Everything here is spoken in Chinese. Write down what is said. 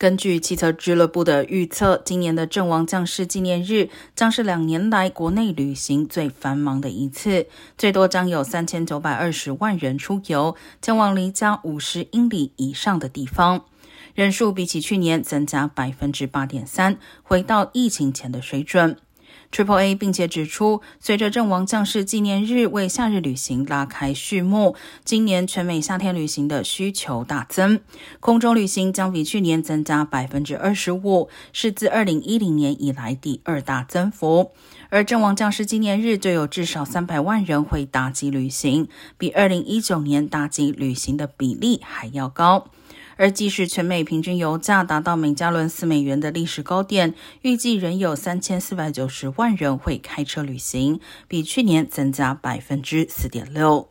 根据汽车俱乐部的预测，今年的阵亡将士纪念日将是两年来国内旅行最繁忙的一次，最多将有三千九百二十万人出游，前往离家五十英里以上的地方，人数比起去年增加百分之八点三，回到疫情前的水准。Triple A 并且指出，随着阵亡将士纪念日为夏日旅行拉开序幕，今年全美夏天旅行的需求大增，空中旅行将比去年增加百分之二十五，是自二零一零年以来第二大增幅。而阵亡将士纪念日就有至少三百万人会搭机旅行，比二零一九年搭机旅行的比例还要高。而即使全美平均油价达到每加仑四美元的历史高点，预计仍有三千四百九十万人会开车旅行，比去年增加百分之四点六。